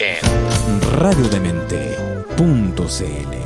En radiodemente.cl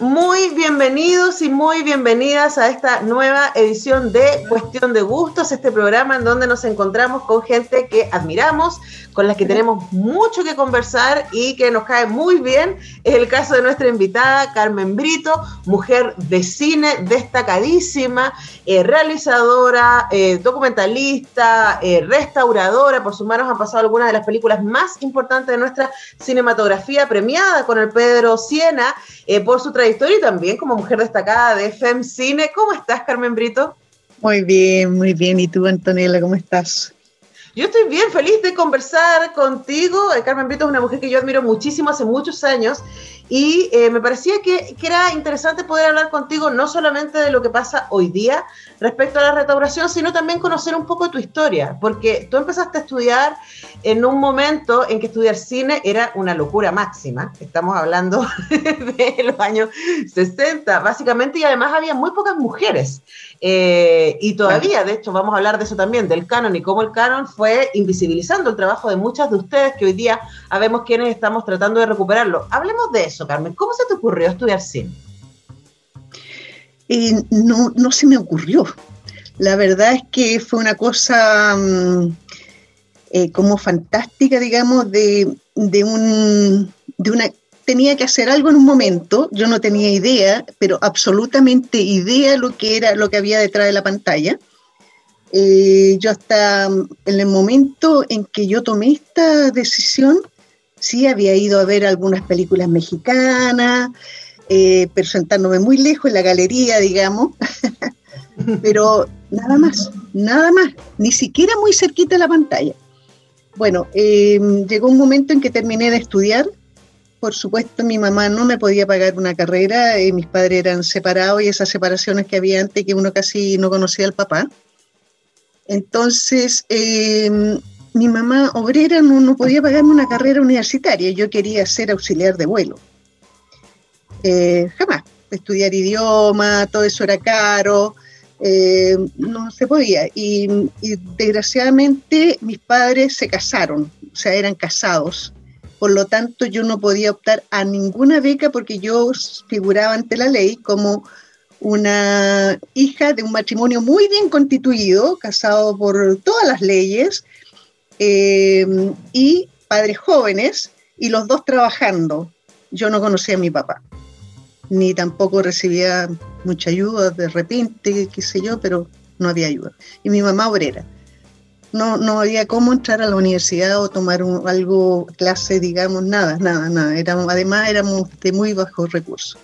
Muy bienvenidos y muy bienvenidas a esta nueva edición de Cuestión de Gustos, este programa en donde nos encontramos con gente que admiramos, con las que tenemos mucho que conversar y que nos cae muy bien. Es el caso de nuestra invitada Carmen Brito, mujer de cine destacadísima, eh, realizadora, eh, documentalista, eh, restauradora. Por sus manos han pasado algunas de las películas más importantes de nuestra cinematografía, premiada con el Pedro Siena eh, por su trayectoria y también como mujer destacada de FEM Cine. ¿Cómo estás, Carmen Brito? Muy bien, muy bien. ¿Y tú, Antonella, cómo estás? Yo estoy bien feliz de conversar contigo. Eh, Carmen Brito es una mujer que yo admiro muchísimo hace muchos años y eh, me parecía que, que era interesante poder hablar contigo no solamente de lo que pasa hoy día respecto a la restauración, sino también conocer un poco tu historia, porque tú empezaste a estudiar en un momento en que estudiar cine era una locura máxima. Estamos hablando de los años 60, básicamente, y además había muy pocas mujeres. Eh, y todavía, de hecho, vamos a hablar de eso también, del canon y cómo el canon fue invisibilizando el trabajo de muchas de ustedes que hoy día habemos quienes estamos tratando de recuperarlo. Hablemos de eso, Carmen. ¿Cómo se te ocurrió estudiar cine? Eh, no, no se me ocurrió. La verdad es que fue una cosa mm, eh, como fantástica, digamos, de, de, un, de una... Tenía que hacer algo en un momento, yo no tenía idea, pero absolutamente idea lo que era, lo que había detrás de la pantalla. Eh, yo hasta mm, en el momento en que yo tomé esta decisión, sí había ido a ver algunas películas mexicanas, eh, presentándome muy lejos en la galería, digamos, pero nada más, nada más, ni siquiera muy cerquita de la pantalla. Bueno, eh, llegó un momento en que terminé de estudiar. Por supuesto, mi mamá no me podía pagar una carrera, eh, mis padres eran separados y esas separaciones que había antes que uno casi no conocía al papá. Entonces, eh, mi mamá obrera no, no podía pagarme una carrera universitaria, yo quería ser auxiliar de vuelo. Eh, jamás, estudiar idioma, todo eso era caro, eh, no se podía. Y, y, desgraciadamente mis padres se casaron, o sea, eran casados. Por lo tanto, yo no podía optar a ninguna beca porque yo figuraba ante la ley como una hija de un matrimonio muy bien constituido, casado por todas las leyes, eh, y padres jóvenes, y los dos trabajando. Yo no conocía a mi papá, ni tampoco recibía mucha ayuda de repente, qué sé yo, pero no había ayuda. Y mi mamá obrera. No, no había cómo entrar a la universidad o tomar algo, clase, digamos, nada, nada, nada. Éramos, además éramos de muy bajos recursos.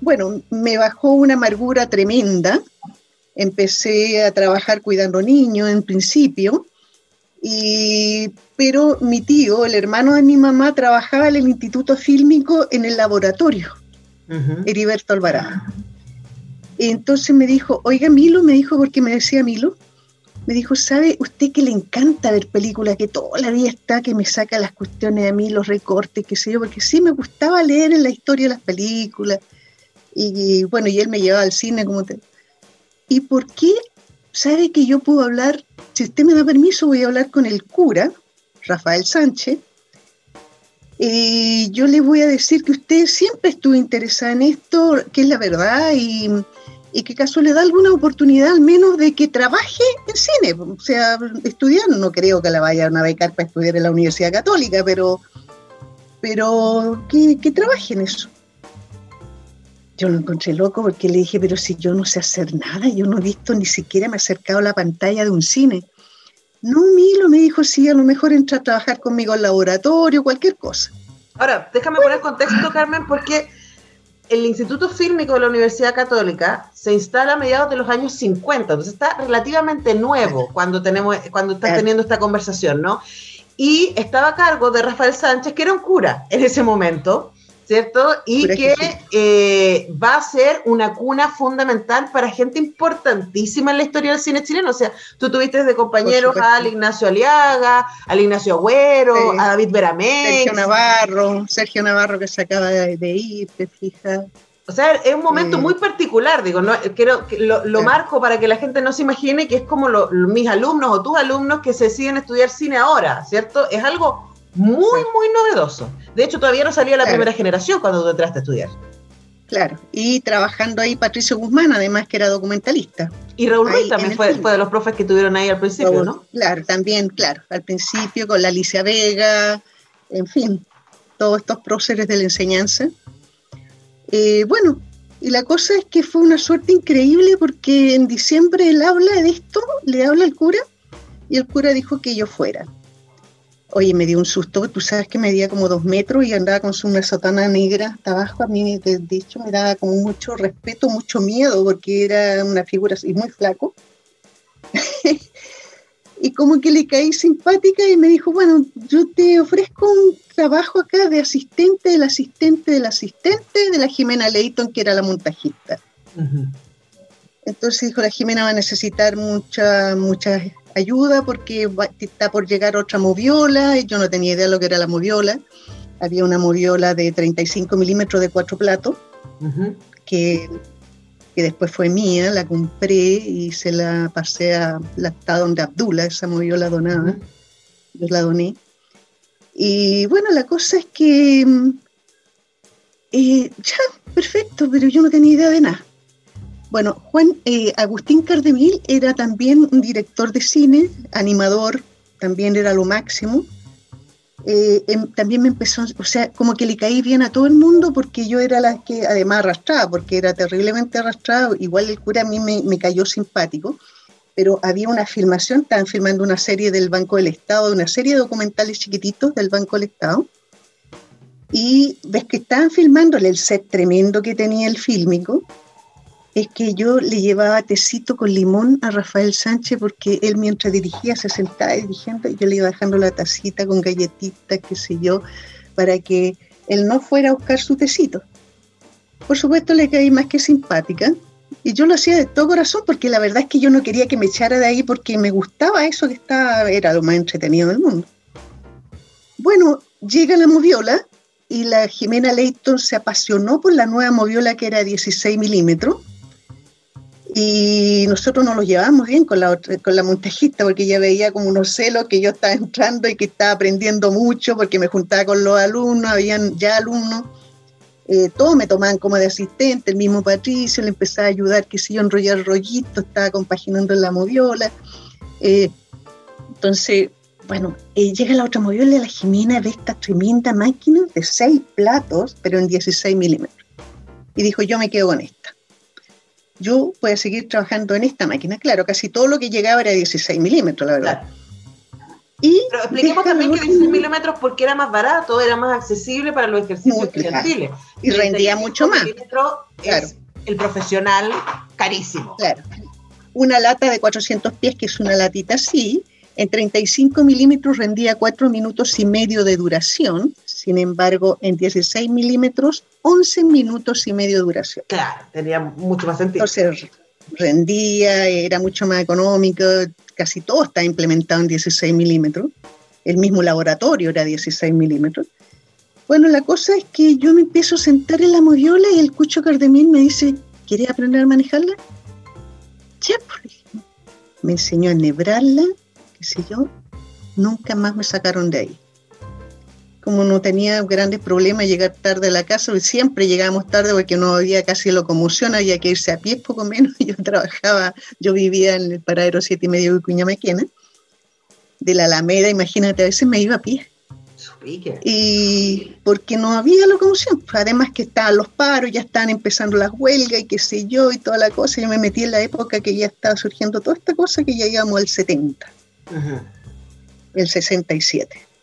Bueno, me bajó una amargura tremenda. Empecé a trabajar cuidando niños en principio, y, pero mi tío, el hermano de mi mamá, trabajaba en el Instituto Fílmico en el laboratorio, uh -huh. Heriberto Alvarado. Entonces me dijo, oiga Milo, me dijo, porque me decía Milo, me dijo, ¿sabe usted que le encanta ver películas, que toda la vida está, que me saca las cuestiones a mí, los recortes, qué sé yo, porque sí me gustaba leer en la historia de las películas. Y, y bueno, y él me llevaba al cine, como te... ¿Y por qué sabe que yo puedo hablar, si usted me da permiso, voy a hablar con el cura, Rafael Sánchez, y yo le voy a decir que usted siempre estuvo interesada en esto, que es la verdad, y, y que caso le da alguna oportunidad al menos de que trabaje en cine, o sea, estudiar, no creo que la vayan a becar para estudiar en la Universidad Católica, pero, pero que, que trabaje en eso. Yo lo encontré loco porque le dije, pero si yo no sé hacer nada, yo no he visto ni siquiera me he acercado a la pantalla de un cine. No, Milo me dijo, sí, a lo mejor entra a trabajar conmigo al laboratorio, cualquier cosa. Ahora, déjame poner contexto, Carmen, porque el Instituto Fílmico de la Universidad Católica se instala a mediados de los años 50, entonces está relativamente nuevo cuando, tenemos, cuando estás teniendo esta conversación, ¿no? Y estaba a cargo de Rafael Sánchez, que era un cura en ese momento, ¿cierto? Y que eh, va a ser una cuna fundamental para gente importantísima en la historia del cine chileno. O sea, tú tuviste de compañeros al Ignacio Aliaga, al Ignacio Agüero, a David Beramé. Sergio Navarro, Sergio Navarro que se acaba de, ir, te fijas. O sea, es un momento muy particular, digo, no quiero que lo, marco para que la gente no se imagine que es como mis alumnos o tus alumnos que se deciden estudiar cine ahora, ¿cierto? Es algo muy, muy novedoso. De hecho, todavía no salía la primera generación cuando tú entraste a estudiar. Claro, y trabajando ahí Patricio Guzmán, además que era documentalista. Y Raúl Ruiz también fue, de los profes que tuvieron ahí al principio, ¿no? Claro, también, claro, al principio con la Alicia Vega, en fin, todos estos próceres de la enseñanza. Eh, bueno, y la cosa es que fue una suerte increíble porque en diciembre él habla de esto, le habla al cura, y el cura dijo que yo fuera. Oye, me dio un susto, tú sabes que medía como dos metros y andaba con su una sotana negra hasta abajo. A mí, de, hecho, me daba como mucho respeto, mucho miedo, porque era una figura así muy flaco. y como que le caí simpática y me dijo, bueno, yo te ofrezco un trabajo acá de asistente del asistente del asistente de la Jimena Leighton, que era la montajista. Entonces dijo, la Jimena va a necesitar mucha, mucha ayuda porque está por llegar otra moviola, y yo no tenía idea de lo que era la moviola. Había una moviola de 35 milímetros de cuatro platos, que, que, después fue mía, la compré y se la pasé a la está donde Abdullah, esa moviola donada, yo la doné. Y bueno, la cosa es que, eh, ya, perfecto, pero yo no tenía idea de nada. Bueno, Juan eh, Agustín Cardemil era también un director de cine, animador, también era lo máximo. Eh, em, también me empezó, o sea, como que le caí bien a todo el mundo porque yo era la que además arrastraba, porque era terriblemente arrastrado, igual el cura a mí me, me cayó simpático, pero había una filmación, estaban filmando una serie del Banco del Estado, una serie de documentales chiquititos del Banco del Estado, y ves que estaban filmándole el set tremendo que tenía el fílmico, es que yo le llevaba tecito con limón a Rafael Sánchez porque él mientras dirigía se sentaba dirigiendo y yo le iba dejando la tacita con galletitas, qué sé yo, para que él no fuera a buscar su tecito. Por supuesto le caí más que simpática y yo lo hacía de todo corazón porque la verdad es que yo no quería que me echara de ahí porque me gustaba eso que estaba, era lo más entretenido del mundo. Bueno, llega la moviola y la Jimena Leighton se apasionó por la nueva moviola que era 16 milímetros y nosotros nos lo llevamos bien con la, con la montajista porque ella veía como unos celos que yo estaba entrando y que estaba aprendiendo mucho porque me juntaba con los alumnos, habían ya alumnos, eh, todos me tomaban como de asistente, el mismo Patricio le empezaba a ayudar, que si yo enrollar rollito, estaba compaginando en la moviola. Eh, entonces, bueno, eh, llega la otra moviola, la Jimena ve esta tremenda máquina de seis platos, pero en 16 milímetros. Y dijo, yo me quedo con esta yo voy a seguir trabajando en esta máquina. Claro, casi todo lo que llegaba era 16 milímetros, la verdad. Y Pero expliquemos también que 16 milímetros porque era más barato, era más accesible para los ejercicios estudiantiles. Y rendía mucho más. Claro. Es el profesional carísimo. Claro. Una lata de 400 pies, que es una latita así, en 35 milímetros rendía 4 minutos y medio de duración, sin embargo, en 16 milímetros, 11 minutos y medio de duración. Claro, tenía mucho más sentido. Entonces, rendía, era mucho más económico, casi todo está implementado en 16 milímetros. El mismo laboratorio era 16 milímetros. Bueno, la cosa es que yo me empiezo a sentar en la moviola y el Cucho Cardemín me dice, ¿quieres aprender a manejarla? Ya, pues. Me enseñó a enhebrarla, qué sé yo. Nunca más me sacaron de ahí como no tenía grandes problemas llegar tarde a la casa, siempre llegábamos tarde porque no había casi locomoción, había que irse a pie poco menos. Yo trabajaba, yo vivía en el paradero siete y medio de Cuñamequena, de la Alameda, imagínate, a veces me iba a pie. Y porque no había locomoción, además que estaban los paros, ya estaban empezando las huelgas y qué sé yo y toda la cosa. Yo me metí en la época que ya estaba surgiendo toda esta cosa que ya íbamos al 70, el 67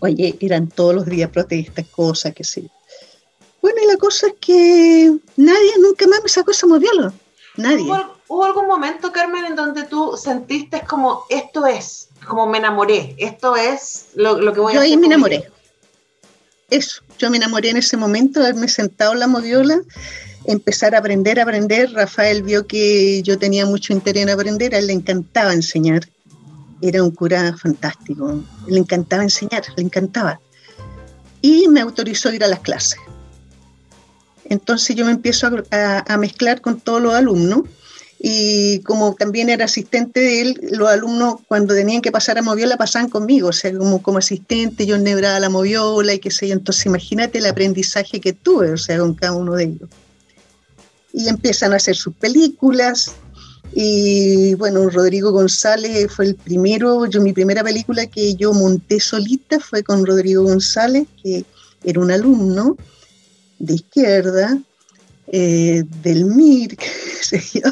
oye, eran todos los días protestas, cosas, que sí. Bueno, y la cosa es que nadie nunca más me sacó esa moviola. Nadie. ¿Hubo, algún momento, Carmen, en donde tú sentiste como esto es, como me enamoré, esto es lo, que voy a hacer? Yo ahí me enamoré. Eso, yo me enamoré en ese momento, haberme sentado en la moviola, empezar a aprender, a aprender. Rafael vio que yo tenía mucho interés en aprender, a él le encantaba enseñar. Era un cura fantástico, le encantaba enseñar, le encantaba. Y me autorizó a ir a las clases. Entonces yo me empiezo a, mezclar con todos los alumnos y como también era asistente de él, los alumnos cuando tenían que pasar a moviola pasaban conmigo, o sea, como, como asistente yo ennebraba la moviola y qué sé yo, entonces imagínate el aprendizaje que tuve, o sea, con cada uno de ellos. Y empiezan a hacer sus películas y bueno, Rodrigo González fue el primero, yo mi primera película que yo monté solita fue con Rodrigo González, que era un alumno, de izquierda, eh, del MIR, qué sé yo.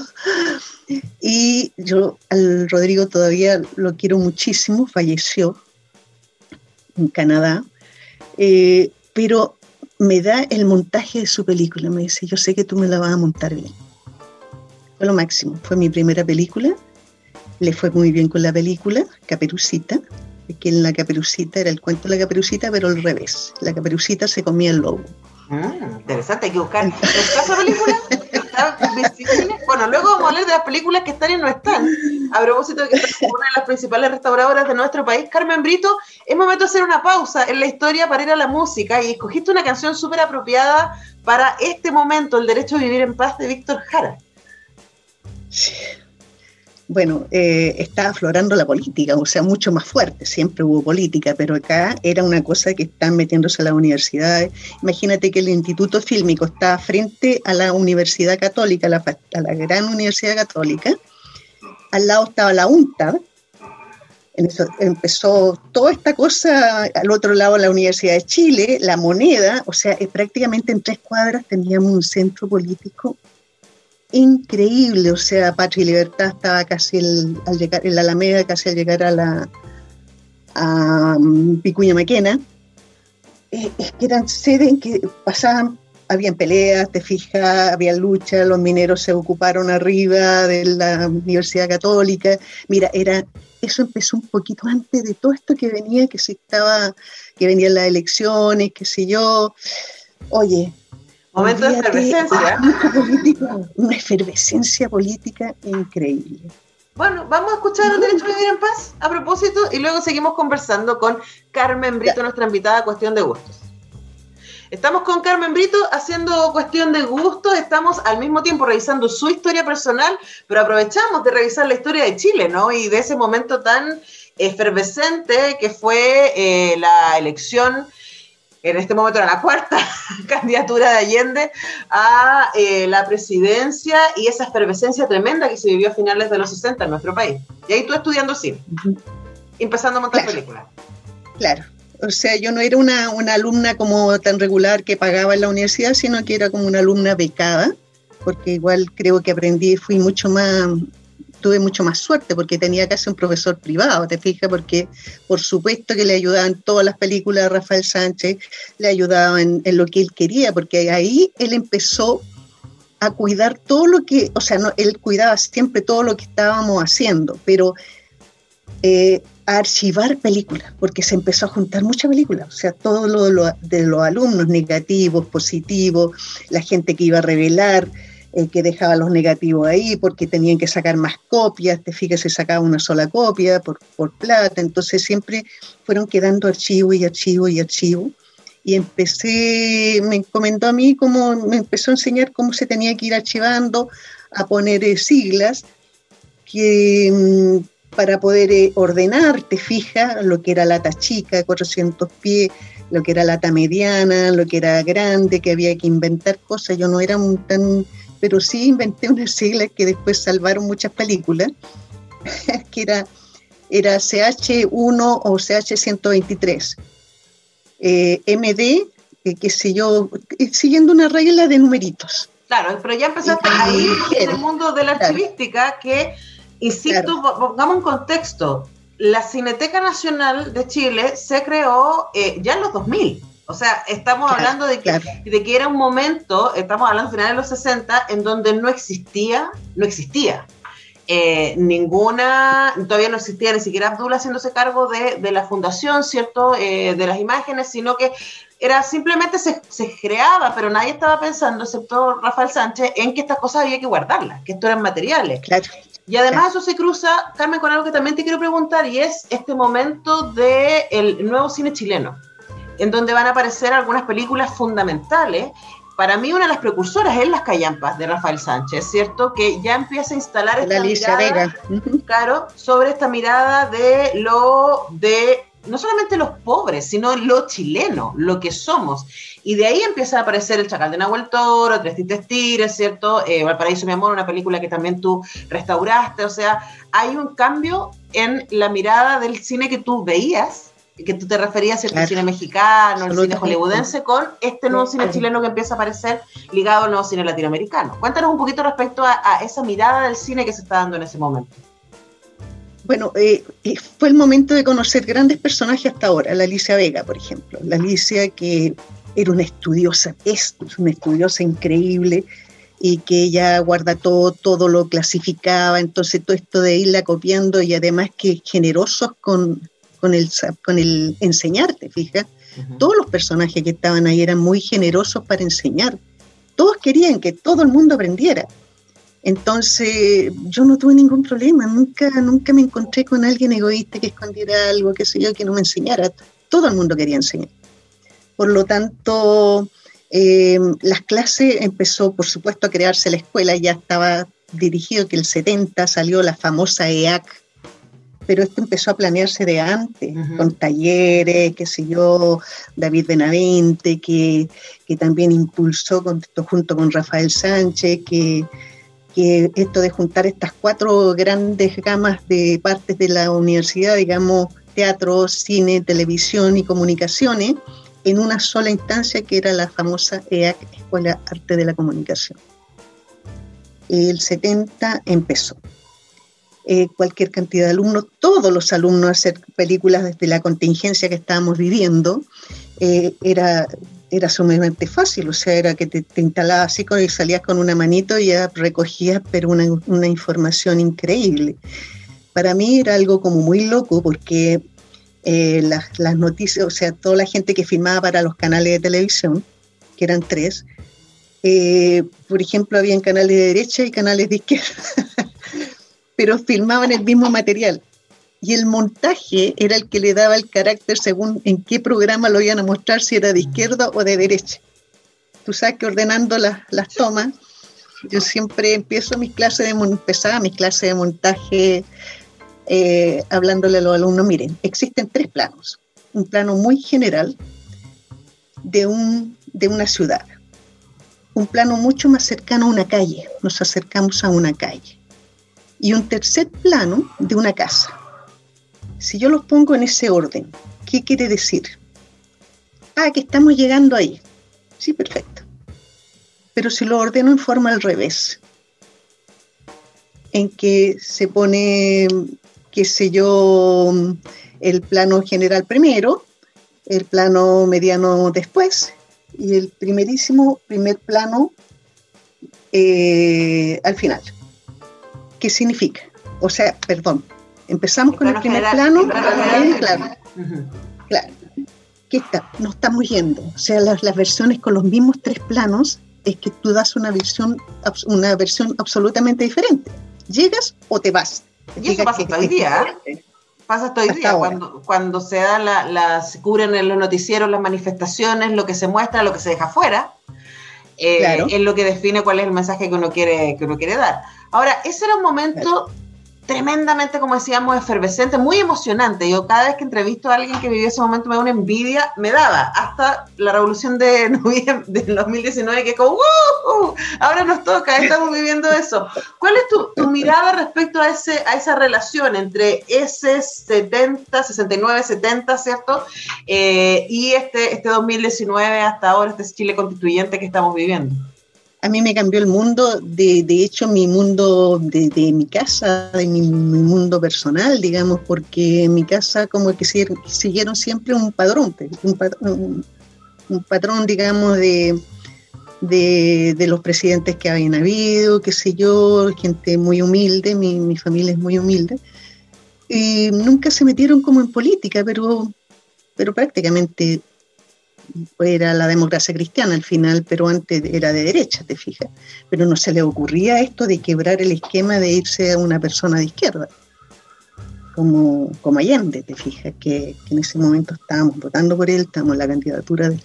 Y yo al Rodrigo todavía lo quiero muchísimo, falleció en Canadá, eh, pero me da el montaje de su película, me dice, yo sé que tú me la vas a montar bien. Fue lo máximo, fue mi primera película, le fue muy bien con la película, Caperucita, que en la Caperucita era el cuento de la Caperucita, pero al revés, la Caperucita se comía el lobo. Ah, interesante, hay que buscar. esa película? Bueno, luego vamos a hablar de las películas que están y no están. A propósito de que es una de las principales restauradoras de nuestro país, Carmen Brito, es momento de hacer una pausa en la historia para ir a la música y escogiste una canción súper apropiada para este momento, El Derecho a Vivir en Paz de Víctor Jara. Sí bueno, eh, está aflorando la política, o sea, mucho más fuerte, siempre hubo política, pero acá era una cosa que están metiéndose a las universidades. Imagínate que el Instituto Fílmico está frente a la Universidad Católica, a la, gran Universidad Católica, al lado estaba la UNTAD, empezó toda esta cosa, al otro lado la Universidad de Chile, la moneda, o sea, prácticamente en tres cuadras teníamos un centro político increíble, o sea, Patria y Libertad estaba casi al llegar, en la Alameda, casi al llegar a la a Picuña Maquena, eh, es que eran sedes en que pasaban, habían peleas, te fijas, había lucha, los mineros se ocuparon arriba de la Universidad Católica, mira, era, eso empezó un poquito antes de todo esto que venía, que se estaba, que venían las elecciones, qué sé yo, oye, Momento de efervescencia. una efervescencia política increíble. Bueno, vamos a escuchar el derecho a vivir en paz a propósito y luego seguimos conversando con Carmen Brito, nuestra invitada a Cuestión de Gustos. Estamos con Carmen Brito haciendo cuestión de gustos, estamos al mismo tiempo revisando su historia personal, pero aprovechamos de revisar la historia de Chile, ¿no? Y de ese momento tan efervescente que fue eh, la elección en este momento era la cuarta candidatura de Allende a eh, la presidencia y esa efervescencia tremenda que se vivió a finales de los 60 en nuestro país. Y ahí tú estudiando cine, empezando a montar películas. Claro. O sea, yo no era una, una alumna como tan regular que pagaba en la universidad, sino que era como una alumna becada, porque igual creo que aprendí, fui mucho más tuve mucho más suerte porque tenía casi un profesor privado, te fijas, porque por supuesto que le ayudaban todas las películas de Rafael Sánchez, le ayudaban en, lo que él quería, porque ahí él empezó a cuidar todo lo que, o sea, no, él cuidaba siempre todo lo que estábamos haciendo, pero eh, a archivar películas, porque se empezó a juntar muchas películas, o sea, todo lo, de los alumnos negativos, positivos, la gente que iba a revelar, que dejaba los negativos ahí porque tenían que sacar más copias, te fijas, se sacaba una sola copia por, por plata, entonces siempre fueron quedando archivo y archivo y archivo. Y empecé, me comentó a mí cómo, me empezó a enseñar cómo se tenía que ir archivando, a poner eh, siglas, que mm, para poder eh, ordenar, te fijas, lo que era lata chica, 400 pies, lo que era lata mediana, lo que era grande, que había que inventar cosas. Yo no era un, tan pero sí inventé unas siglas que después salvaron muchas películas, que era, era CH1 o CH123. Eh, MD, que qué sé yo, eh, siguiendo una regla de numeritos. Claro, pero ya empezaste ahí en el mundo de la archivística que, insisto, pongamos un contexto, la Cineteca Nacional de Chile se creó eh, ya en los 2000. O sea, estamos hablando de que, de que era un momento, estamos hablando finales de los 60, en donde no existía, no existía eh, ninguna, todavía no existía ni siquiera Abdul haciéndose cargo de, la fundación, ¿cierto? Eh, de las imágenes, sino que era simplemente se, se, creaba, pero nadie estaba pensando, excepto Rafael Sánchez, en que estas cosas había que guardarlas, que esto eran materiales. Claro. Y además eso se cruza, Carmen, con algo que también te quiero preguntar, y es este momento del el nuevo cine chileno, en donde van a aparecer algunas películas fundamentales para mí una de las precursoras es Las Callampas de Rafael Sánchez, ¿cierto? Que ya empieza a instalar esta mirada, claro, sobre esta mirada de lo de no solamente los pobres, sino lo chileno, lo que somos. Y de ahí empieza a aparecer El Chacal de Nahuel Toro, Tres Tintes Tires, ¿cierto? Eh, Valparaíso, mi amor, una película que también tú restauraste. O sea, hay un cambio en la mirada del cine que tú veías que tú te referías al cine mexicano, el cine hollywoodense, con este nuevo cine chileno que empieza a aparecer ligado al nuevo cine latinoamericano. Cuéntanos un poquito respecto a, esa mirada del cine que se está dando en ese momento. Bueno, eh, eh, fue el momento de conocer grandes personajes hasta ahora, la Alicia Vega, por ejemplo. La Alicia que era una estudiosa, es una estudiosa increíble y que ella guarda todo, todo lo clasificaba, entonces todo esto de irla copiando y además que generosos con, con el, con el enseñarte, fija. Todos los personajes que estaban ahí eran muy generosos para enseñar. Todos querían que todo el mundo aprendiera. Entonces, yo no tuve ningún problema, nunca, nunca me encontré con alguien egoísta que escondiera algo, que sé yo, que no me enseñara. Todo el mundo quería enseñar. Por lo tanto, eh, las clases empezó, por supuesto, a crearse la escuela, ya estaba dirigido que el 70 salió la famosa EAC, pero esto empezó a planearse de antes, con talleres, qué sé yo, David Benavente, que, también impulsó con, junto con Rafael Sánchez, que, que esto de juntar estas cuatro grandes gamas de partes de la universidad, digamos, teatro, cine, televisión y comunicaciones, en una sola instancia que era la famosa EAC, Escuela Arte de la Comunicación. El 70 empezó. Eh, cualquier cantidad de alumnos, todos los alumnos hacer películas desde la contingencia que estábamos viviendo, eh, era, era sumamente fácil, o sea, era que te, instalabas así y salías con una manito y ya recogías, pero una, información increíble. Para mí era algo como muy loco porque eh, las, noticias, o sea, toda la gente que filmaba para los canales de televisión, que eran tres, por ejemplo, habían canales de derecha y canales de izquierda. pero filmaban el mismo material. Y el montaje era el que le daba el carácter según en qué programa lo iban a mostrar, si era de izquierda o de derecha. Tú sabes que ordenando las, las tomas, yo siempre empiezo mis clases de empezaba mis clases de montaje eh, hablándole a los alumnos, miren, existen tres planos. Un plano muy general de, un, de una ciudad. Un plano mucho más cercano a una calle. Nos acercamos a una calle y un tercer plano de una casa. Si yo los pongo en ese orden, ¿qué quiere decir? Ah, que estamos llegando ahí. Sí, perfecto. Pero si lo ordeno en forma al revés, en que se pone, qué sé yo, el plano general primero, el plano mediano después y el primerísimo primer plano eh, al final. ¿Qué significa? O sea, perdón, empezamos con el primer plano, claro, claro, ¿qué está? No estamos yendo. O sea, las, versiones con los mismos tres planos es que tú das una versión, una versión absolutamente diferente. Llegas o te vas. Y eso pasa todo el día. ¿eh? Pasa todo el día, cuando, cuando se da la, se cubren en los noticieros las manifestaciones, lo que se muestra, lo que se deja afuera, eh, es lo que define cuál es el mensaje que uno quiere, que uno quiere dar. Ahora, ese era un momento tremendamente, como decíamos, efervescente, muy emocionante. Yo cada vez que entrevisto a alguien que vivió ese momento me da una envidia, me daba, hasta la revolución de noviembre del 2019, que como, ¡Uh! ahora nos toca, estamos viviendo eso. ¿Cuál es tu, mirada respecto a, ese, a esa relación entre ese 70, 69, 70, ¿cierto? Eh, y este, este 2019 hasta ahora, este Chile constituyente que estamos viviendo a mí me cambió el mundo, de, de hecho mi mundo de, de mi casa, de mi, mundo personal, digamos, porque en mi casa como que siguieron siempre un padrón, un, un patrón, digamos, de, de, los presidentes que habían habido, qué sé yo, gente muy humilde, mi, mi familia es muy humilde, y nunca se metieron como en política, pero, pero prácticamente era la democracia cristiana al final, pero antes era de derecha, te fijas. Pero no se le ocurría esto de quebrar el esquema de irse a una persona de izquierda, como, como Allende, te fijas, que, en ese momento estábamos votando por él, estábamos en la candidatura de.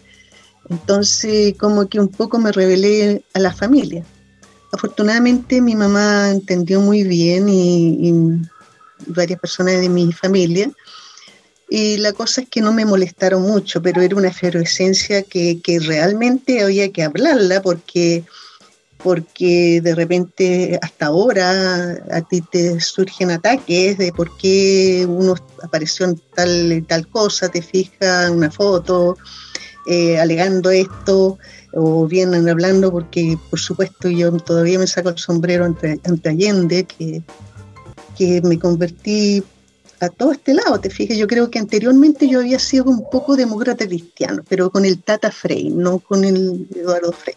Entonces, como que un poco me revelé a la familia. Afortunadamente mi mamá entendió muy bien y varias personas de mi familia y la cosa es que no me molestaron mucho, pero era una efervescencia que, que realmente había que hablarla porque, porque de repente hasta ahora a ti te surgen ataques de por qué uno apareció en tal, tal cosa, te fija una foto eh, alegando esto o vienen hablando porque por supuesto yo todavía me saco el sombrero ante, ante Allende que, que me convertí a todo este lado, te fijas, yo creo que anteriormente yo había sido un poco demócrata cristiano, pero con el Tata Frey, no con el Eduardo Frey.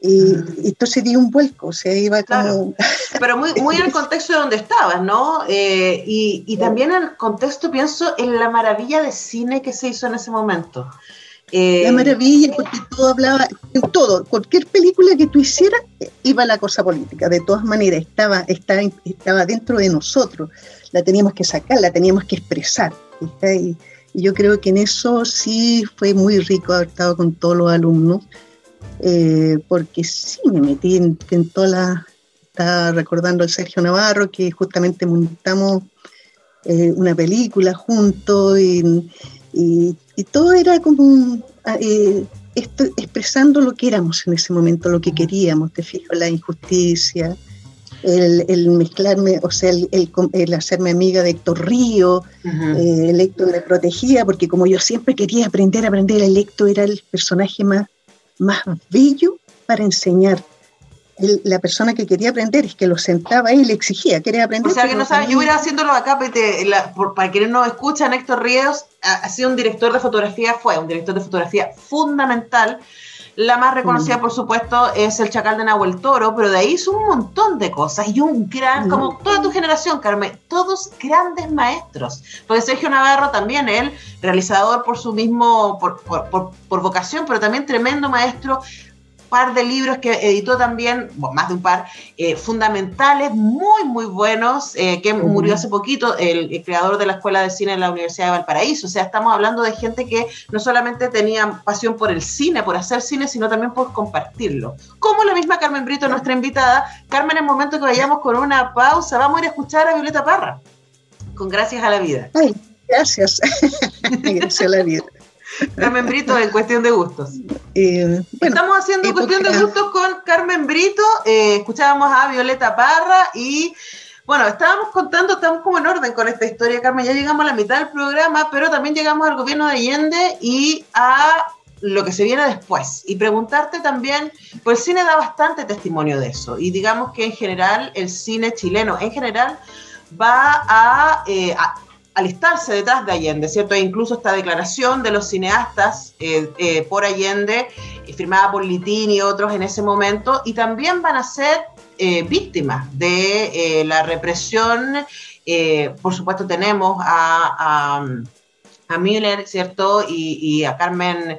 Y esto se dio un vuelco, o sea, iba como... Pero muy, muy en el contexto de donde estabas, ¿no? Eh, y, y, también en el contexto, pienso, en la maravilla de cine que se hizo en ese momento. Eh, la maravilla, porque todo hablaba, en todo, cualquier película que tú hicieras, iba la cosa política, de todas maneras, estaba, estaba, estaba dentro de nosotros, la teníamos que sacar, la teníamos que expresar. Y, yo creo que en eso sí fue muy rico haber estado con todos los alumnos, eh, porque sí me metí en, en toda la... Estaba recordando al Sergio Navarro, que justamente montamos eh, una película juntos y todo era como eh, expresando lo que éramos en ese momento, lo que queríamos, te fijo, la injusticia, el, mezclarme, o sea, el, hacerme amiga de Héctor Río, eh, el Héctor me protegía, porque como yo siempre quería aprender a aprender, el Héctor era el personaje más, más bello para enseñar la persona que quería aprender es que lo sentaba ahí y le exigía, quería aprender. O sea, que no sabe, yo hubiera haciéndolo acá, para quienes no escuchan, Héctor Ríos ha, sido un director de fotografía, fue un director de fotografía fundamental. La más reconocida, mm. por supuesto, es El Chacal de Nahuel Toro, pero de ahí hizo un montón de cosas y un gran, mm. como toda tu generación, Carmen, todos grandes maestros. Porque Sergio Navarro también, él, realizador por su mismo, por, por, por vocación, pero también tremendo maestro, par de libros que editó también, más de un par, eh, fundamentales, muy, muy buenos, eh, que murió hace poquito, el, creador de la Escuela de Cine en la Universidad de Valparaíso. O sea, estamos hablando de gente que no solamente tenía pasión por el cine, por hacer cine, sino también por compartirlo. Como la misma Carmen Brito, nuestra invitada. Carmen, en el momento que vayamos con una pausa, vamos a ir a escuchar a Violeta Parra, con Gracias a la Vida. Ay, gracias. gracias a la vida. Carmen Brito en Cuestión de Gustos. Eh, Estamos haciendo Cuestión de Gustos con Carmen Brito, eh, escuchábamos a Violeta Parra y bueno, estábamos contando, estamos como en orden con esta historia, Carmen, ya llegamos a la mitad del programa, pero también llegamos al gobierno de Allende y a lo que se viene después. Y preguntarte también, pues el cine da bastante testimonio de eso. Y digamos que en general el cine chileno, en general, va a, eh, a alistarse detrás de Allende, ¿cierto? E incluso esta declaración de los cineastas eh, eh, por Allende, eh, firmada por Litín y otros en ese momento, y también van a ser víctimas de la represión. por supuesto, tenemos a, a Miller, ¿cierto? Y, a Carmen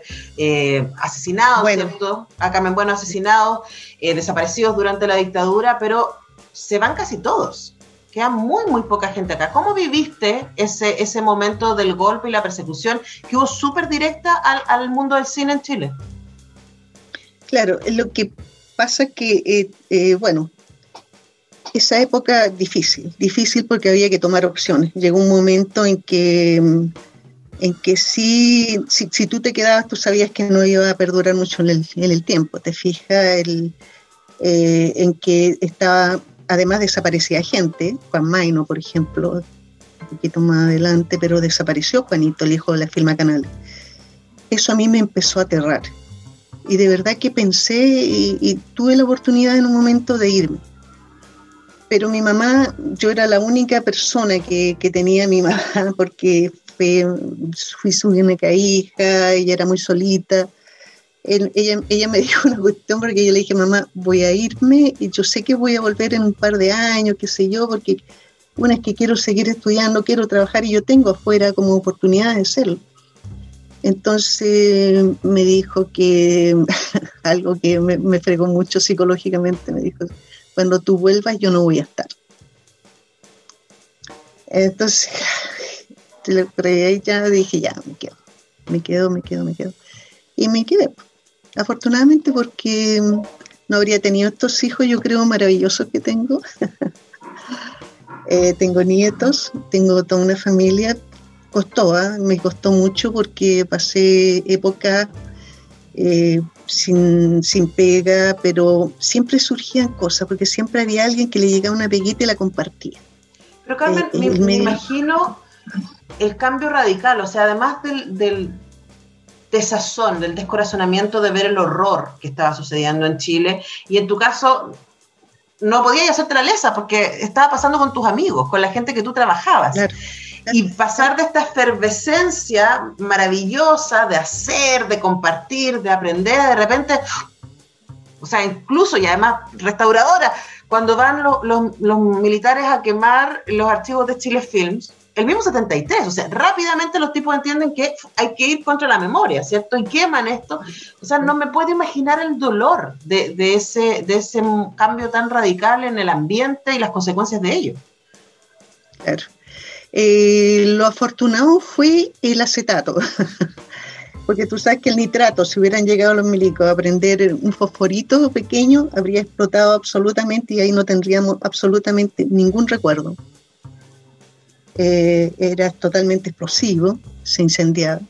asesinados, ¿cierto? A Carmen Bueno asesinados, desaparecidos durante la dictadura, pero se van casi todos queda muy, muy poca gente acá. ¿Cómo viviste ese, ese momento del golpe y la persecución que hubo súper directa al, mundo del cine en Chile? Claro, lo que pasa que, eh, eh, bueno, esa época difícil, difícil porque había que tomar opciones. Llegó un momento en que, en que si, si, tú te quedabas, tú sabías que no iba a perdurar mucho en el, en el tiempo. Te fijas el, eh, en que estaba además desaparecía gente, Juan Maino, por ejemplo, un poquito más adelante, pero desapareció Juanito, el hijo de la firma Canal. Eso a mí me empezó a aterrar. Y de verdad que pensé y, tuve la oportunidad en un momento de irme. Pero mi mamá, yo era la única persona que, que tenía mi mamá, porque fue, fui su única hija, ella era muy solita. Ella, ella me dijo una cuestión porque yo le dije, mamá, voy a irme y yo sé que voy a volver en un par de años, qué sé yo, porque una es que quiero seguir estudiando, quiero trabajar y yo tengo afuera como oportunidad de hacerlo. Entonces me dijo que algo que me, me, fregó mucho psicológicamente, me dijo, cuando tú vuelvas yo no voy a estar. Entonces, ahí ya dije, ya, me quedo, me quedo, me quedo, me quedo. Y me quedé, afortunadamente porque no habría tenido estos hijos, yo creo, maravillosos que tengo. Eh, tengo nietos, tengo toda una familia, costó, ¿eh? me costó mucho porque pasé época eh, sin, sin, pega, pero siempre surgían cosas, porque siempre había alguien que le llegaba una peguita y la compartía. Pero Carmen, eh, me, imagino el cambio radical, o sea, además del, del desazón, del descorazonamiento de ver el horror que estaba sucediendo en Chile, y en tu caso no podías hacerte la lesa porque estaba pasando con tus amigos, con la gente que tú trabajabas. Claro y pasar de esta efervescencia maravillosa de hacer, de compartir, de aprender, de repente, o sea, incluso y además restauradora, cuando van los militares a quemar los archivos de Chile Films, el mismo 73, o sea, rápidamente los tipos entienden que hay que ir contra la memoria, ¿cierto? Y queman esto. O sea, no me puedo imaginar el dolor de, ese, de ese cambio tan radical en el ambiente y las consecuencias de ello. Claro. Eh, lo afortunado fue el acetato, porque tú sabes que el nitrato, si hubieran llegado los milicos a prender un fosforito pequeño, habría explotado absolutamente y ahí no tendríamos absolutamente ningún recuerdo. Eh, era totalmente explosivo, se incendiaba,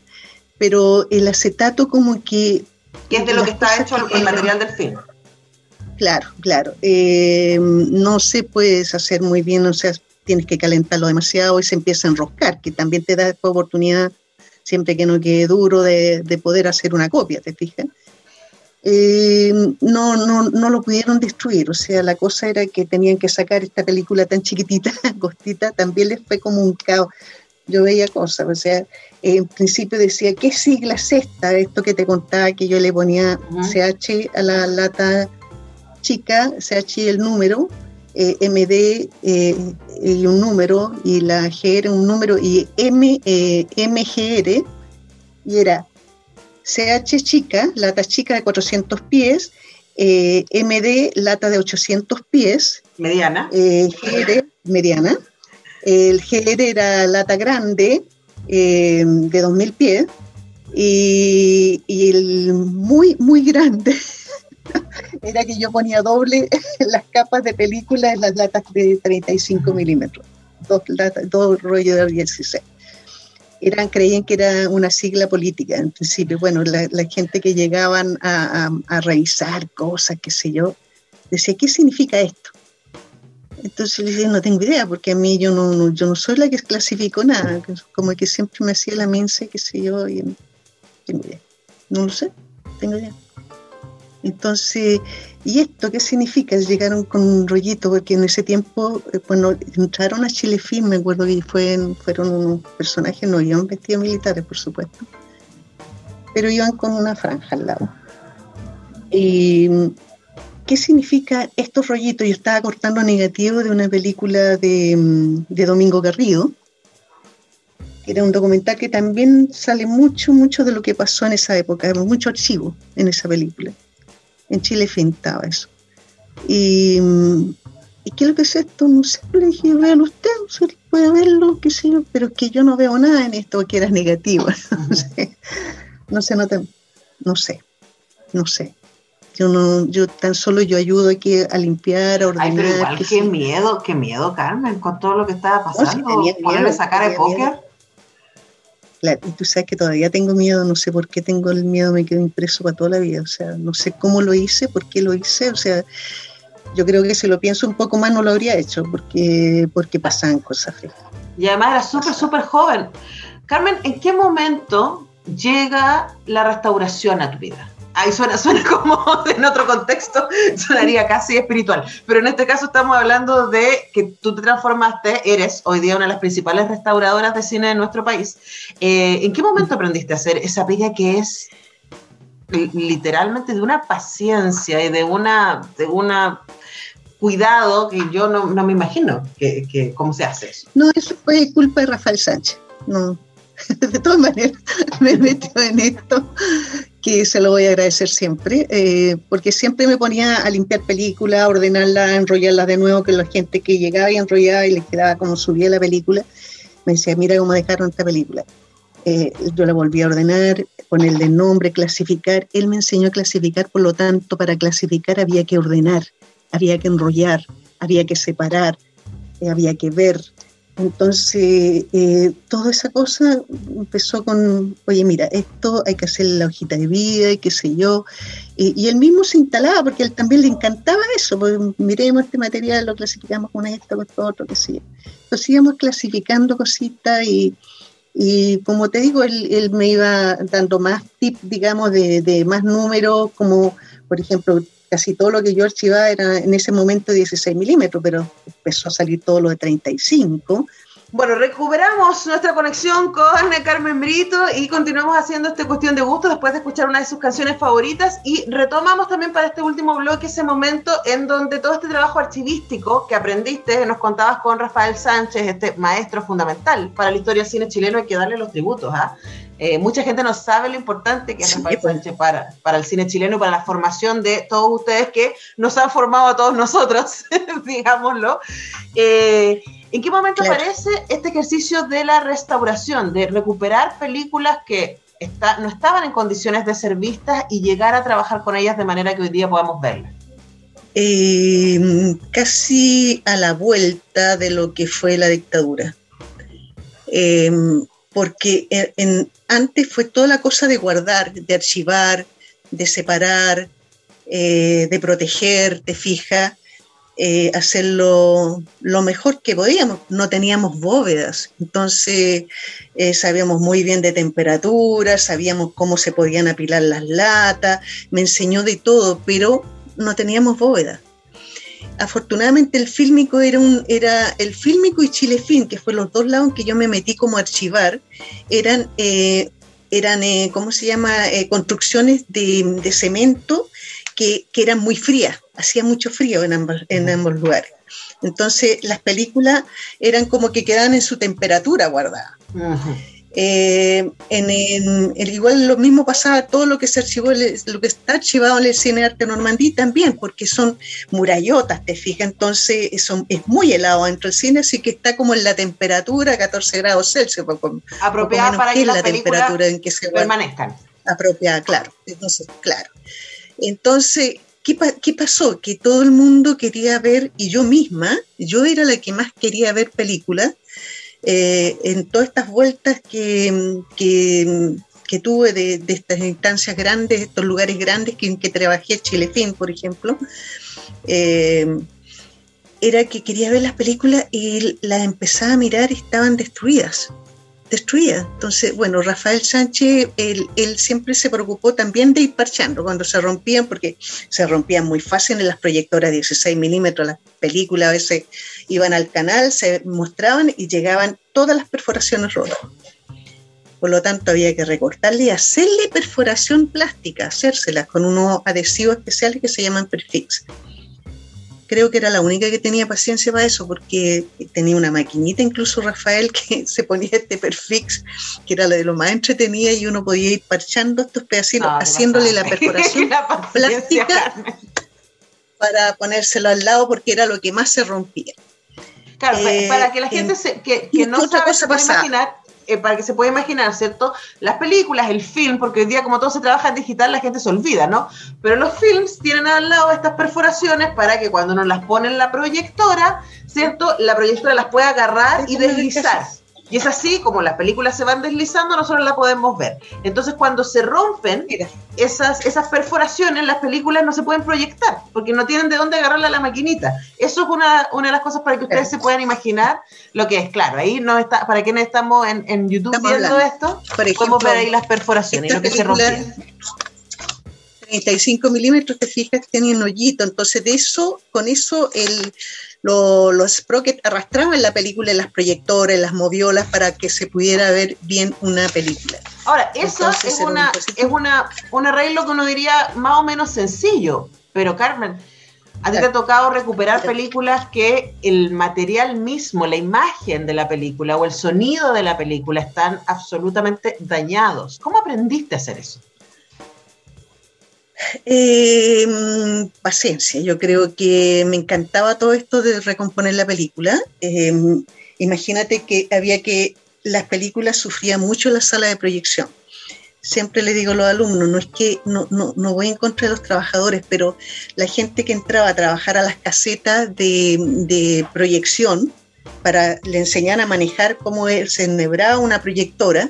pero el acetato como que... Que es de lo que está hecho el, material del film. Claro, claro. Eh, no se puede hacer muy bien, o sea, tienes que calentarlo demasiado y se empieza a enroscar, que también te da oportunidad, siempre que no quede duro, de, poder hacer una copia, ¿te fijas? Eh, no, no, no lo pudieron destruir, o sea, la cosa era que tenían que sacar esta película tan chiquitita, costita, también les fue como un caos. Yo veía cosas, o sea, en principio decía, ¿qué sigla es esta? Esto que te contaba que yo le ponía CH a la lata chica, CH el número, eh, MD eh, y un número, y la GR un número, y M, eh, MGR, y era CH chica, lata chica de 400 pies, MD lata de 800 pies. Mediana. GR, mediana. El GR era lata grande de 2000 pies. Y, y el muy, muy grande era que yo ponía doble las capas de película en las latas de 35 milímetros, dos, dos rollos de 16. Eran, creían que era una sigla política en principio. Bueno, la, gente que llegaban a, revisar cosas, qué sé yo, decía, ¿qué significa esto? Entonces le dije, no tengo idea, porque a mí yo no, yo no soy la que clasificó nada, como que siempre me hacía la mensa, qué sé yo, y no tengo idea. No lo sé, tengo idea. Entonces, ¿y esto qué significa? Llegaron con un rollito, porque en ese tiempo, eh, cuando entraron a Chile Film, me acuerdo que fueron unos personajes, no iban vestidos militares, por supuesto, pero iban con una franja al lado. Y, ¿Qué significa estos rollitos? Yo estaba cortando negativo de una película de, Domingo Garrido, era un documental que también sale mucho, mucho de lo que pasó en esa época, mucho archivo en esa película. En Chile estaba eso. Y, ¿y qué es lo que es esto? No sé, le dije, vean usted, usted puede verlo, qué sé yo, pero que yo no veo nada en esto que era negativo. no sé, no sé, no, sé, no sé. Yo no, yo tan solo yo ayudo aquí a limpiar, a ordenar. Ay, pero igual, qué miedo, qué miedo, Carmen, con todo lo que estaba pasando. No, sacar de póker y tú sabes que todavía tengo miedo, no sé por qué tengo el miedo, me quedo impreso para toda la vida, o sea, no sé cómo lo hice, por qué lo hice, o sea, yo creo que si lo pienso un poco más no lo habría hecho, porque, porque pasan cosas Y además era súper, súper joven. Carmen, ¿en qué momento llega la restauración a tu vida? Ahí suena, suena como en otro contexto, sonaría casi espiritual. Pero en este caso estamos hablando de que tú te transformaste, eres hoy día una de las principales restauradoras de cine de nuestro país. Eh, ¿En qué momento aprendiste a hacer esa pega que es literalmente de una paciencia y de una, de una cuidado que yo no, me imagino que, cómo se hace eso. No, eso fue culpa de Rafael Sánchez. No, de todas maneras me metió en esto, que se lo voy a agradecer siempre, eh, porque siempre me ponía a limpiar películas, a ordenarlas, enrollarlas de nuevo, que la gente que llegaba y enrollaba y les quedaba como subía la película, me decía, mira cómo dejaron esta película. Eh, yo la volví a ordenar, ponerle nombre, clasificar. Él me enseñó a clasificar, por lo tanto, para clasificar había que ordenar, había que enrollar, había que separar, eh, había que ver. Entonces, eh, toda esa cosa empezó con, oye, mira, esto hay que hacer la hojita de vida y qué sé yo. y él mismo se instalaba porque a él también le encantaba eso. Pues, miremos este material, lo clasificamos con esto, con esto, otro, qué sé yo. Entonces íbamos clasificando cositas y, y como te digo, él, él me iba dando más tips, digamos, de, de más números, como por ejemplo, casi todo lo que yo archivaba era en ese momento 16 milímetros, pero empezó a salir todo lo de 35. Bueno, recuperamos nuestra conexión con Carmen Brito y continuamos haciendo esta cuestión de gusto después de escuchar una de sus canciones favoritas y retomamos también para este último bloque ese momento en donde todo este trabajo archivístico que aprendiste, nos contabas con Rafael Sánchez, este maestro fundamental para la historia del cine chileno, hay que darle los tributos. ¿ah? Eh, mucha gente no sabe lo importante que es Rafael. Sánchez para, para el cine chileno y para la formación de todos ustedes que nos han formado a todos nosotros, digámoslo. Eh, ¿En qué momento aparece este ejercicio de la restauración, de recuperar películas que no estaban en condiciones de ser vistas y llegar a trabajar con ellas de manera que hoy día podamos verlas? Eh, casi a la vuelta de lo que fue la dictadura. Eh, porque antes fue toda la cosa de guardar, de archivar, de separar, eh, de proteger, te fija, eh, hacerlo lo mejor que podíamos. No teníamos bóvedas, entonces eh, sabíamos muy bien de temperatura, sabíamos cómo se podían apilar las latas, me enseñó de todo, pero no teníamos bóvedas. Afortunadamente el fílmico era un era el fílmico y Chilefin, que fue los dos lados que yo me metí como archivar, eran eh, eran ¿cómo se llama? construcciones de, de cemento que, eran muy frías, hacía mucho frío en ambos, en ambos lugares. Entonces las películas eran como que quedaban en su temperatura guardada. Eh, en, igual lo mismo pasaba todo lo que se archivó, lo que está archivado en el cine arte normandí también, porque son murallotas, te fijas, entonces son, es muy helado dentro del cine, así que está como en la temperatura 14 grados Celsius, apropiada para que, la temperatura en que se permanezcan. Apropiada, claro. Entonces, claro. Entonces, ¿qué, pasó? Que todo el mundo quería ver, y yo misma, yo era la que más quería ver películas, eh, en todas estas vueltas que, que, tuve de, estas instancias grandes, estos lugares grandes que, en que trabajé, Chilefin, por ejemplo, eh, era que quería ver las películas y las empezaba a mirar y estaban destruidas destruida. Entonces, bueno, Rafael Sánchez, él, siempre se preocupó también de ir parchando cuando se rompían, porque se rompían muy fácil en las proyectoras 16 milímetros, las películas a veces iban al canal, se mostraban y llegaban todas las perforaciones rotas. Por lo tanto, había que recortarle y hacerle perforación plástica, hacérselas con unos adhesivos especiales que se llaman Perfix creo que era la única que tenía paciencia para eso, porque tenía una maquinita, incluso Rafael, que se ponía este perfix, que era la de lo más entretenida, y uno podía ir parchando estos pedacitos, ah, haciéndole la perforación plástica para ponérselo al lado, porque era lo que más se rompía. Claro, para que la gente se, que, no sabe, se puede imaginar, eh, para que se pueda imaginar, ¿cierto? Las películas, el film, porque hoy día como todo se trabaja en digital, la gente se olvida, ¿no? Pero los films tienen al lado estas perforaciones para que cuando nos las pone en la proyectora, ¿cierto? La proyectora las pueda agarrar y deslizar. Y es así como las películas se van deslizando, nosotros la podemos ver. Entonces, cuando se rompen esas, esas perforaciones, las películas no se pueden proyectar, porque no tienen de dónde agarrarla a la maquinita. Eso es una, una de las cosas para que ustedes se puedan imaginar lo que es. Claro, ahí no está, para quienes estamos en, en YouTube viendo esto, podemos ver ahí las perforaciones y lo que se rompe. 35 milímetros, te fijas, tienen hoyito. Entonces, de eso, con eso, el, los sprockets arrastraban la película en las proyectores, las moviolas, para que se pudiera ver bien una película. Ahora, eso es, una, es una, un arreglo que uno diría más o menos sencillo, pero Carmen, a ti te ha tocado recuperar películas que el material mismo, la imagen de la película o el sonido de la película están absolutamente dañados. ¿Cómo aprendiste a hacer eso? Eh, paciencia, yo creo que me encantaba todo esto de recomponer la película. Eh, imagínate que había que, las películas sufrían mucho en la sala de proyección. Siempre le digo a los alumnos, no es que no, no, no voy en contra de los trabajadores, pero la gente que entraba a trabajar a las casetas de, de proyección para le enseñar a manejar cómo se ennebraba una proyectora,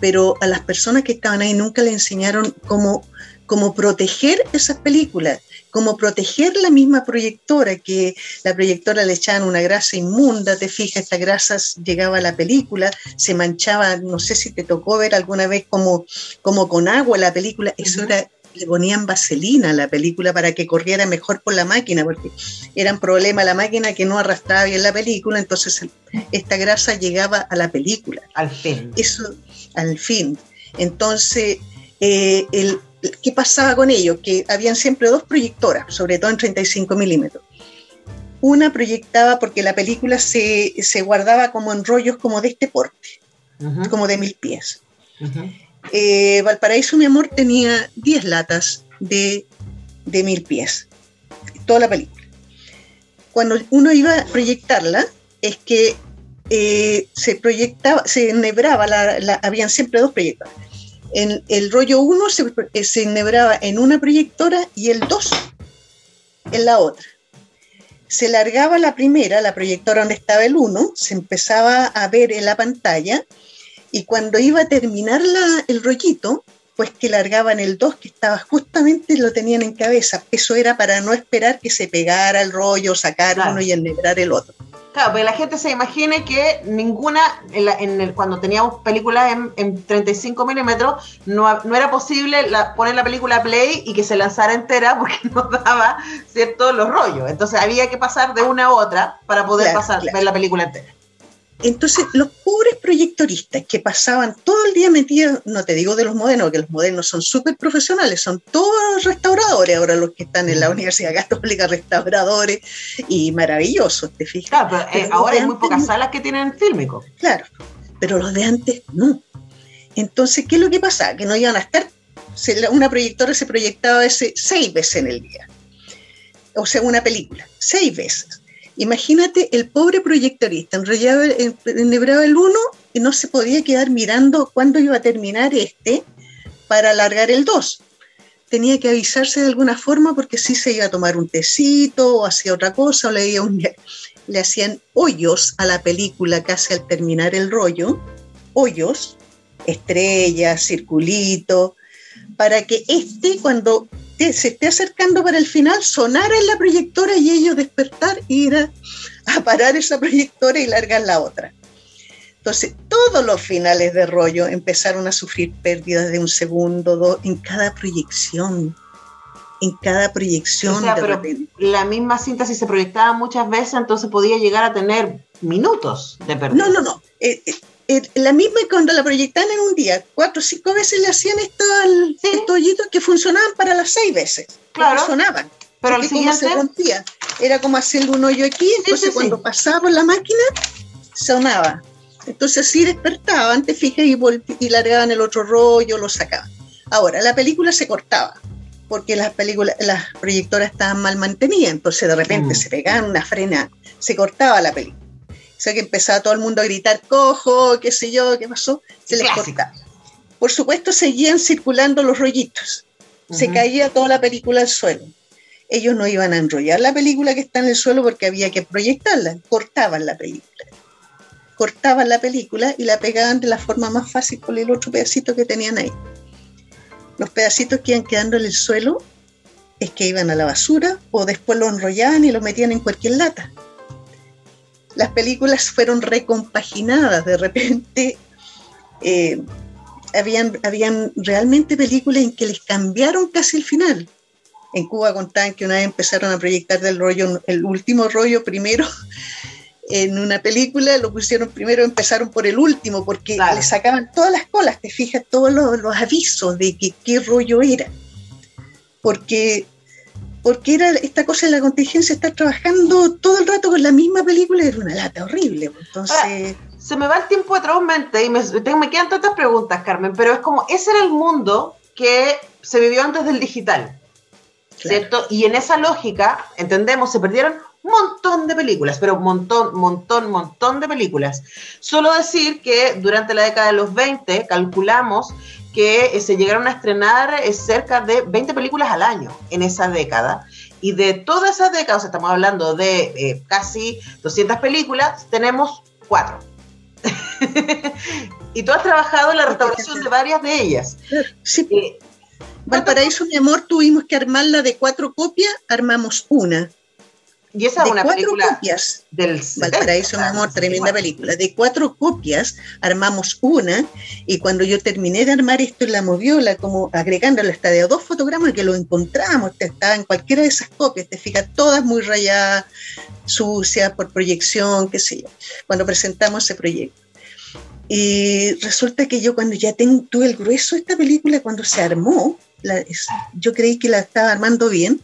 pero a las personas que estaban ahí nunca le enseñaron cómo como proteger esas películas, como proteger la misma proyectora, que la proyectora le echaban una grasa inmunda, te fijas, esta grasa llegaba a la película, se manchaba, no sé si te tocó ver alguna vez como, como con agua la película, eso era le ponían vaselina a la película para que corriera mejor por la máquina, porque era un problema la máquina que no arrastraba bien la película, entonces esta grasa llegaba a la película. Al fin. Eso, al fin. Entonces, eh, el, ¿qué pasaba con ellos? Que habían siempre dos proyectoras, sobre todo en 35 milímetros. Una proyectaba porque la película se, guardaba como en rollos como de este porte, como de mil pies. Eh, Valparaíso, mi amor, tenía 10 latas de, mil pies, toda la película. Cuando uno iba a proyectarla, es que eh, se proyectaba, se enhebraba, la, habían siempre dos proyectores el rollo 1 eh, se, ennebraba en una proyectora y el 2 en la otra. Se largaba la primera, la proyectora donde estaba el 1, se empezaba a ver en la pantalla y cuando iba a terminar el rollito, pues que largaban el 2 que estaba justamente lo tenían en cabeza. Eso era para no esperar que se pegara el rollo, sacar uno y ennebrar el otro. Claro, porque la gente se imagine que ninguna, en, el, cuando teníamos películas en, 35 milímetros, no, no, era posible poner la película play y que se lanzara entera porque no daba, ¿cierto?, los rollos. Entonces había que pasar de una a otra para poder pasar, ver la película entera. Entonces, los pobres proyectoristas que pasaban todo el día metidos, no te digo de los modernos, que los modernos son súper profesionales, son todos restauradores ahora los que están en la mm. Universidad Católica, restauradores y maravillosos, ¿te fijas? Claro, pero, eh, ahora hay muy pocas salas que tienen fílmico. Claro, pero los de antes no. Entonces, ¿qué es lo que pasa? Que no iban a estar, una proyectora se proyectaba ese seis veces en el día, o sea, una película, seis veces. Imagínate el pobre proyectorista, enrollaba, enhebraba el uno y no se podía quedar mirando cuándo iba a terminar este para alargar el 2. Tenía que avisarse de alguna forma porque si se iba a tomar un tecito o hacía otra cosa o un, le hacían hoyos a la película casi al terminar el rollo, hoyos, estrellas, circulito, para que este cuando se esté acercando para el final, sonara en la proyectora y ellos despertar, ir a, parar esa proyectora y largar la otra. Entonces, todos los finales de rollo empezaron a sufrir pérdidas de un segundo, dos, en cada proyección. En cada proyección. pero la misma cinta, si se proyectaba muchas veces, entonces podía llegar a tener minutos de pérdida. No, no, no. Eh, eh, la misma cuando la proyectaban en un día, cuatro o cinco veces le hacían estos, hoyitos que funcionaban para las seis veces. Claro. Funcionaban. Pero al siguiente... se rompía. Era como hacerle un hoyo aquí, entonces cuando pasaba por la máquina, sonaba. Entonces así despertaban, te fijas, y, y largaban el otro rollo, lo sacaban. Ahora, la película se cortaba porque las películas, las proyectoras estaban mal mantenidas, entonces de repente mm. se pegaban una frena, se cortaba la película. O sea que empezaba todo el mundo a gritar, cojo, qué sé yo, qué pasó, se les cortaba. Por supuesto, seguían circulando los rollitos. Se caía toda la película al suelo. Ellos no iban a enrollar la película que está en el suelo porque había que proyectarla. Cortaban la película. Cortaban la película y la pegaban de la forma más fácil con el otro pedacito que tenían ahí. Los pedacitos que iban quedando en el suelo es que iban a la basura o después lo enrollaban y lo metían en cualquier lata las películas fueron recompaginadas de repente. Eh, habían, habían realmente películas en que les cambiaron casi el final. En Cuba contaban que una vez empezaron a proyectar del rollo, el último rollo primero en una película, lo pusieron primero, empezaron por el último, porque le sacaban todas las colas, te fijas, todos los, los avisos de que, qué rollo era. Porque porque era esta cosa de la contingencia, estar trabajando todo el rato con la misma película era una lata horrible. Pues, entonces. se me va el tiempo atrozmente y me, me quedan tantas preguntas, Carmen, pero es como, ese era el mundo que se vivió antes del digital, ¿cierto? Y en esa lógica, entendemos, se perdieron un montón de películas, pero un montón, montón, montón de películas. Solo decir que durante la década de los 20 calculamos que eh, se llegaron a estrenar eh, cerca de 20 películas al año en esa década. Y de todas esas décadas, estamos hablando de eh, casi 200 películas, tenemos cuatro. y tú has trabajado en la restauración de varias de ellas. Sí. Valparaíso, mi amor, tuvimos que armarla de cuatro copias, armamos una. Y esa es una película copias. del Valparaíso, mi amor, tremenda película. De cuatro copias armamos una y cuando yo terminé de armar esto en la moviola, como agregándole hasta de dos fotogramas que lo encontramos, estaba en cualquiera de esas copias, te fijas, todas muy rayadas, sucias, por proyección, qué sé yo, cuando presentamos ese proyecto. Y resulta que yo cuando ya tuve el grueso de esta película, cuando se armó, yo creí que la estaba armando bien,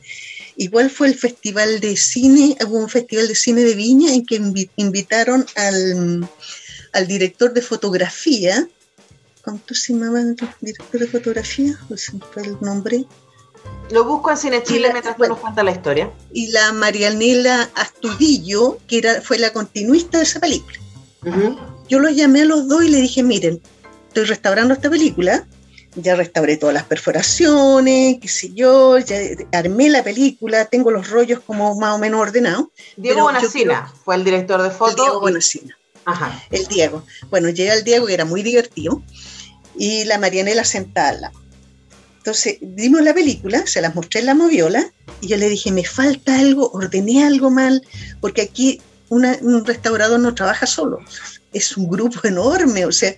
Igual fue el festival de cine, hubo un festival de cine de Viña en que invitaron al, al director de fotografía. ¿Cómo se llamaba el director de fotografía? Pues el nombre. Lo busco en Cine Chile mientras nos cuenta la historia. Y la Marianela Astudillo, que era, fue la continuista de esa película. Yo los llamé a los dos y le dije, miren, estoy restaurando esta película, ya restauré todas las perforaciones, qué sé yo, ya armé la película, tengo los rollos como más o menos ordenados. Diego Bonacina fue el director de foto. Diego Bonacina. Ajá. El Diego. Bueno, llega el Diego, que era muy divertido, y la Marianela sentada Entonces, vimos la película, se las mostré en la moviola, y yo le dije, me falta algo, ordené algo mal, porque aquí un restaurador no trabaja solo es un grupo enorme, o sea,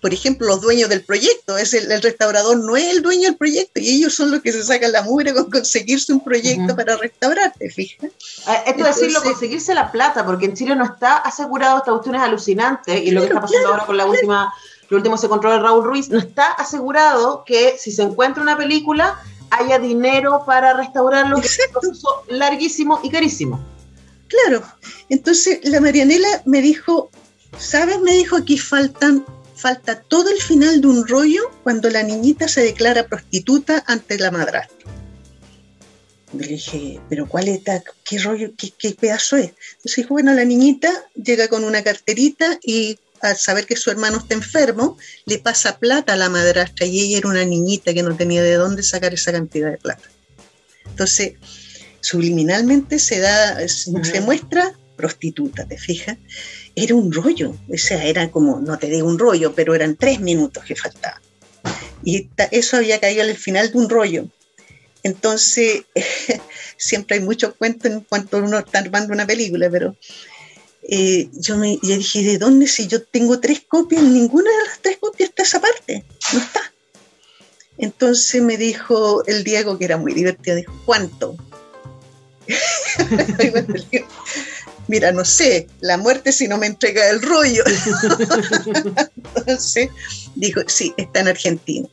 por ejemplo, los dueños del proyecto, es el, restaurador no es el dueño del proyecto y ellos son los que se sacan la mugre con conseguirse un proyecto para restaurarte, fíjate. Ah, esto es decirlo, conseguirse la plata, porque en Chile no está asegurado, esta cuestión es alucinante, y lo que está pasando ahora con la última, lo último se controla Raúl Ruiz, no está asegurado que si se encuentra una película haya dinero para restaurarlo, que es un proceso larguísimo y carísimo. Claro, entonces la Marianela me dijo, ¿Sabes? Me dijo aquí faltan, falta todo el final de un rollo cuando la niñita se declara prostituta ante la madrastra. Le dije, ¿pero cuál es? ¿Qué rollo? Qué, pedazo es? Entonces dijo, bueno, la niñita llega con una carterita y al saber que su hermano está enfermo, le pasa plata a la madrastra y ella era una niñita que no tenía de dónde sacar esa cantidad de plata. Entonces, subliminalmente se da, se muestra prostituta, ¿te fijas? Era un rollo, o sea, era como, no te digo un rollo, pero eran tres minutos que faltaban. Y eso había caído al final de un rollo. Entonces, siempre hay muchos cuentos en cuanto uno está armando una película, pero eh, yo me dije, ¿de dónde? Si yo tengo tres copias, ninguna de las tres copias está esa parte, no está. Entonces me dijo el Diego, que era muy divertido, dijo, ¿cuánto? mira, no sé, la muerte si no me entrega el rollo. Entonces dijo, sí, está en Argentina.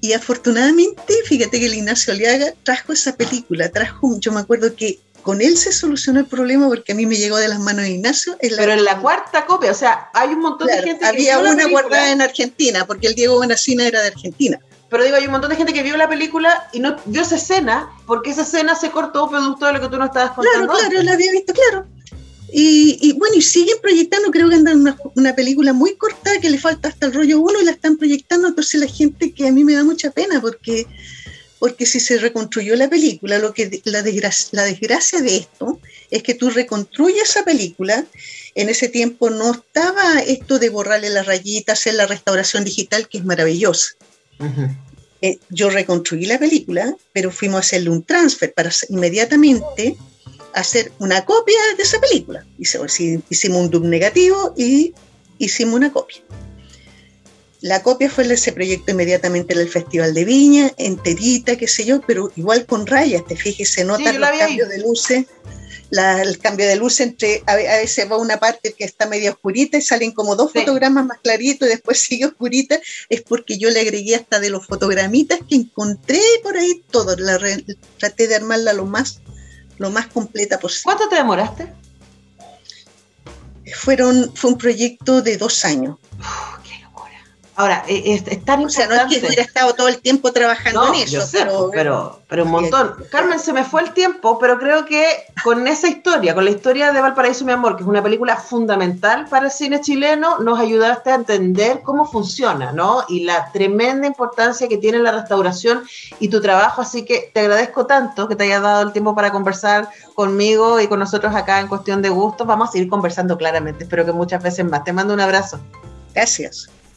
Y afortunadamente, fíjate que el Ignacio Aliaga trajo esa película, trajo, yo me acuerdo que con él se solucionó el problema porque a mí me llegó de las manos de Ignacio. Pero en la cuarta copia, o sea, hay un montón de gente había una guardada en Argentina, porque el Diego Bonacina era de Argentina. Pero digo, hay un montón de gente que vio la película y no vio esa escena, porque esa escena se cortó producto de lo que tú no estabas contando. Claro, claro, la había visto, claro. Y, bueno, y siguen proyectando, creo que andan una, una película muy corta que le falta hasta el rollo uno y la están proyectando, entonces la gente que a mí me da mucha pena porque, porque si se reconstruyó la película, lo que la desgracia, la desgracia de esto es que tú reconstruyes esa película, en ese tiempo no estaba esto de borrarle las rayitas, hacer la restauración digital, que es maravillosa. Eh, yo reconstruí la película, pero fuimos a hacerle un transfer para inmediatamente hacer una copia de esa película. Hicimos un dub negativo y hicimos una copia. La copia fue de ese proyecto inmediatamente en el Festival de Viña, enterita, qué sé yo, pero igual con rayas, te fijas, se nota los cambios de luces, el cambio de luz entre, a, veces va una parte que está medio oscurita y salen como dos fotogramas más claritos y después sigue oscurita, es porque yo le agregué hasta de los fotogramitas que encontré por ahí todo, la, traté de armarla lo más, lo más completa posible. ¿Cuánto te demoraste? Fueron, fue un proyecto de dos años. Ahora, e, es, es tan o sea, no es que hubiera estado todo el tiempo trabajando en eso, pero, pero, pero, un montón. Carmen, se me fue el tiempo, pero creo que con esa historia, con la historia de Valparaíso, mi amor, que es una película fundamental para el cine chileno, nos ayudaste a entender cómo funciona, ¿no? Y la tremenda importancia que tiene la restauración y tu trabajo. Así que te agradezco tanto que te hayas dado el tiempo para conversar conmigo y con nosotros acá en Cuestión de Gustos. Vamos a seguir conversando claramente. Espero que muchas veces más. Te mando un abrazo. Gracias.